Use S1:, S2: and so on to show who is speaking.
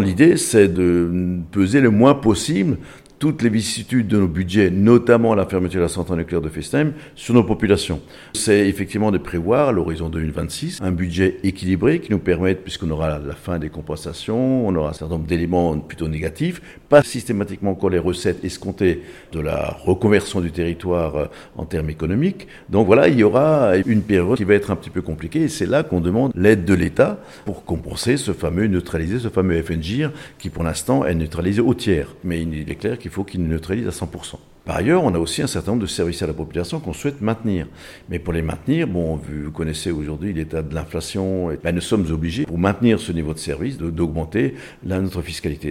S1: l'idée, c'est de peser le moins possible toutes les vicissitudes de nos budgets, notamment la fermeture de la centrale nucléaire de Festheim, sur nos populations. C'est effectivement de prévoir à l'horizon 2026 un budget équilibré qui nous permette, puisqu'on aura la fin des compensations, on aura un certain nombre d'éléments plutôt négatifs, pas systématiquement encore les recettes escomptées de la reconversion du territoire euh, en termes économiques. Donc voilà, il y aura une période qui va être un petit peu compliquée et c'est là qu'on demande l'aide de l'État pour compenser ce fameux, neutraliser ce fameux FNGIR qui pour l'instant est neutralisé au tiers. Mais il est clair qu'il il faut qu'il neutralise à 100%. Par ailleurs, on a aussi un certain nombre de services à la population qu'on souhaite maintenir. Mais pour les maintenir, bon, vous connaissez aujourd'hui l'état de l'inflation, ben, nous sommes obligés, pour maintenir ce niveau de service, d'augmenter notre fiscalité.